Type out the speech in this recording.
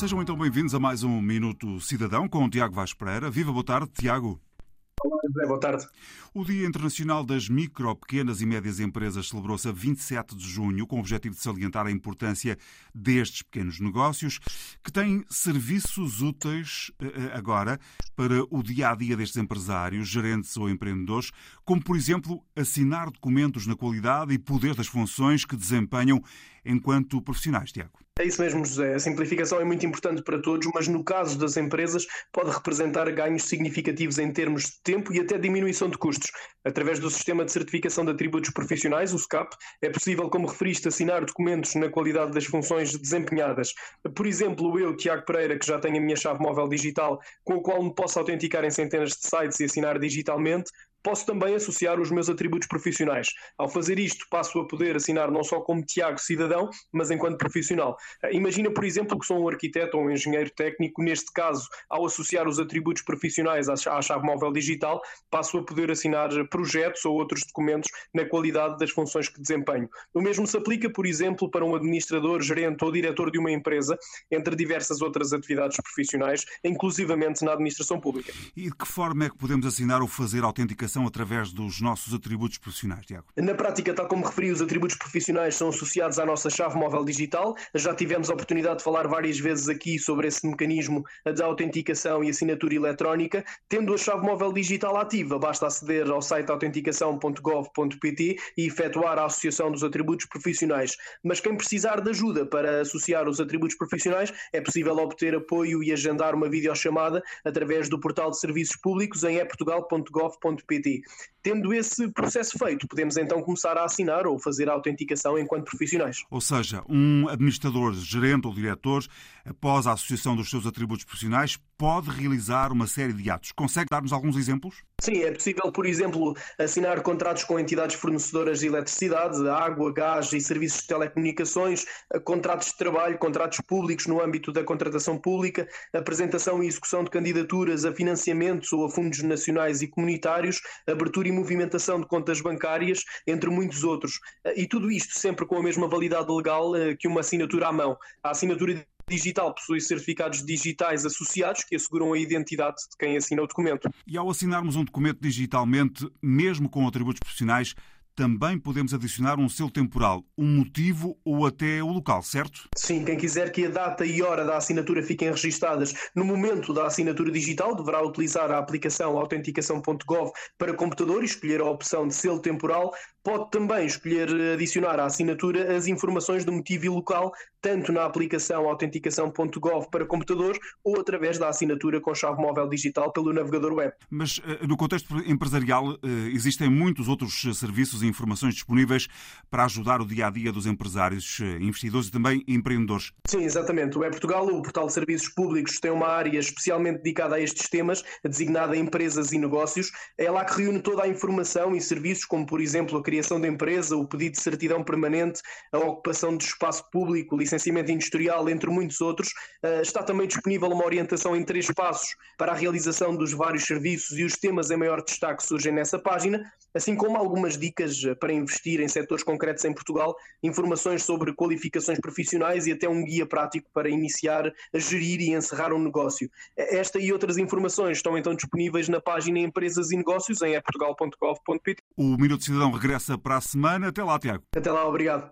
Sejam então bem-vindos a mais um Minuto Cidadão com o Tiago Vaz Pereira. Viva, boa tarde, Tiago. Olá, boa tarde. O Dia Internacional das Micro, Pequenas e Médias Empresas celebrou-se a 27 de junho, com o objetivo de salientar a importância destes pequenos negócios, que têm serviços úteis eh, eh, agora para o dia a dia destes empresários, gerentes ou empreendedores, como, por exemplo, assinar documentos na qualidade e poder das funções que desempenham enquanto profissionais, Tiago. É isso mesmo, José. A simplificação é muito importante para todos, mas no caso das empresas pode representar ganhos significativos em termos de tempo e até diminuição de custos. Através do sistema de certificação de atributos profissionais, o SCAP, é possível, como referiste, assinar documentos na qualidade das funções desempenhadas. Por exemplo, eu, Tiago Pereira, que já tenho a minha chave móvel digital, com a qual me posso autenticar em centenas de sites e assinar digitalmente, Posso também associar os meus atributos profissionais. Ao fazer isto, passo a poder assinar não só como Tiago cidadão, mas enquanto profissional. Eh, imagina, por exemplo, que sou um arquiteto ou um engenheiro técnico. Neste caso, ao associar os atributos profissionais à chave móvel digital, passo a poder assinar projetos ou outros documentos na qualidade das funções que desempenho. O mesmo se aplica, por exemplo, para um administrador, gerente ou diretor de uma empresa, entre diversas outras atividades profissionais, inclusivamente na administração pública. E de que forma é que podemos assinar ou fazer autenticação através dos nossos atributos profissionais, Tiago? Na prática, tal como referi, os atributos profissionais são associados à nossa chave móvel digital. Já tivemos a oportunidade de falar várias vezes aqui sobre esse mecanismo de autenticação e assinatura eletrónica. Tendo a chave móvel digital ativa, basta aceder ao site autenticação.gov.pt e efetuar a associação dos atributos profissionais. Mas quem precisar de ajuda para associar os atributos profissionais, é possível obter apoio e agendar uma videochamada através do portal de serviços públicos em eportugal.gov.pt Tendo esse processo feito, podemos então começar a assinar ou fazer a autenticação enquanto profissionais. Ou seja, um administrador, gerente ou diretor, após a associação dos seus atributos profissionais, pode realizar uma série de atos. Consegue dar-nos alguns exemplos? Sim, é possível, por exemplo, assinar contratos com entidades fornecedoras de eletricidade, água, gás e serviços de telecomunicações, contratos de trabalho, contratos públicos no âmbito da contratação pública, apresentação e execução de candidaturas a financiamentos ou a fundos nacionais e comunitários, abertura e movimentação de contas bancárias, entre muitos outros. E tudo isto sempre com a mesma validade legal eh, que uma assinatura à mão. A assinatura digital possui certificados digitais associados que asseguram a identidade de quem assina o documento. E ao assinarmos um documento digitalmente, mesmo com atributos profissionais, também podemos adicionar um selo temporal, um motivo ou até o local, certo? Sim, quem quiser que a data e hora da assinatura fiquem registadas no momento da assinatura digital deverá utilizar a aplicação autenticação.gov para computador e escolher a opção de selo temporal. Pode também escolher adicionar à assinatura as informações do motivo e local, tanto na aplicação autenticação.gov para computador ou através da assinatura com chave móvel digital pelo navegador web. Mas eh, no contexto empresarial eh, existem muitos outros serviços e informações disponíveis para ajudar o dia a dia dos empresários, eh, investidores e também empreendedores. Sim, exatamente. O E-Portugal, o portal de serviços públicos, tem uma área especialmente dedicada a estes temas, designada Empresas e Negócios. É lá que reúne toda a informação e serviços, como por exemplo a criação da empresa, o pedido de certidão permanente, a ocupação de espaço público, licenciamento industrial, entre muitos outros. Eh, está também disponível uma orientação em três passos para a realização dos vários serviços e os temas em maior destaque surgem nessa página, assim como algumas dicas eh, para investir em setores concretos em Portugal, informações sobre qualificações profissionais e até um guia prático para iniciar a gerir e encerrar um negócio. Esta e outras informações estão então disponíveis na página Empresas e Negócios em portugal.gov.pt. O Minuto Cidadão regressa para a semana. Até lá, Tiago. Até lá, obrigado.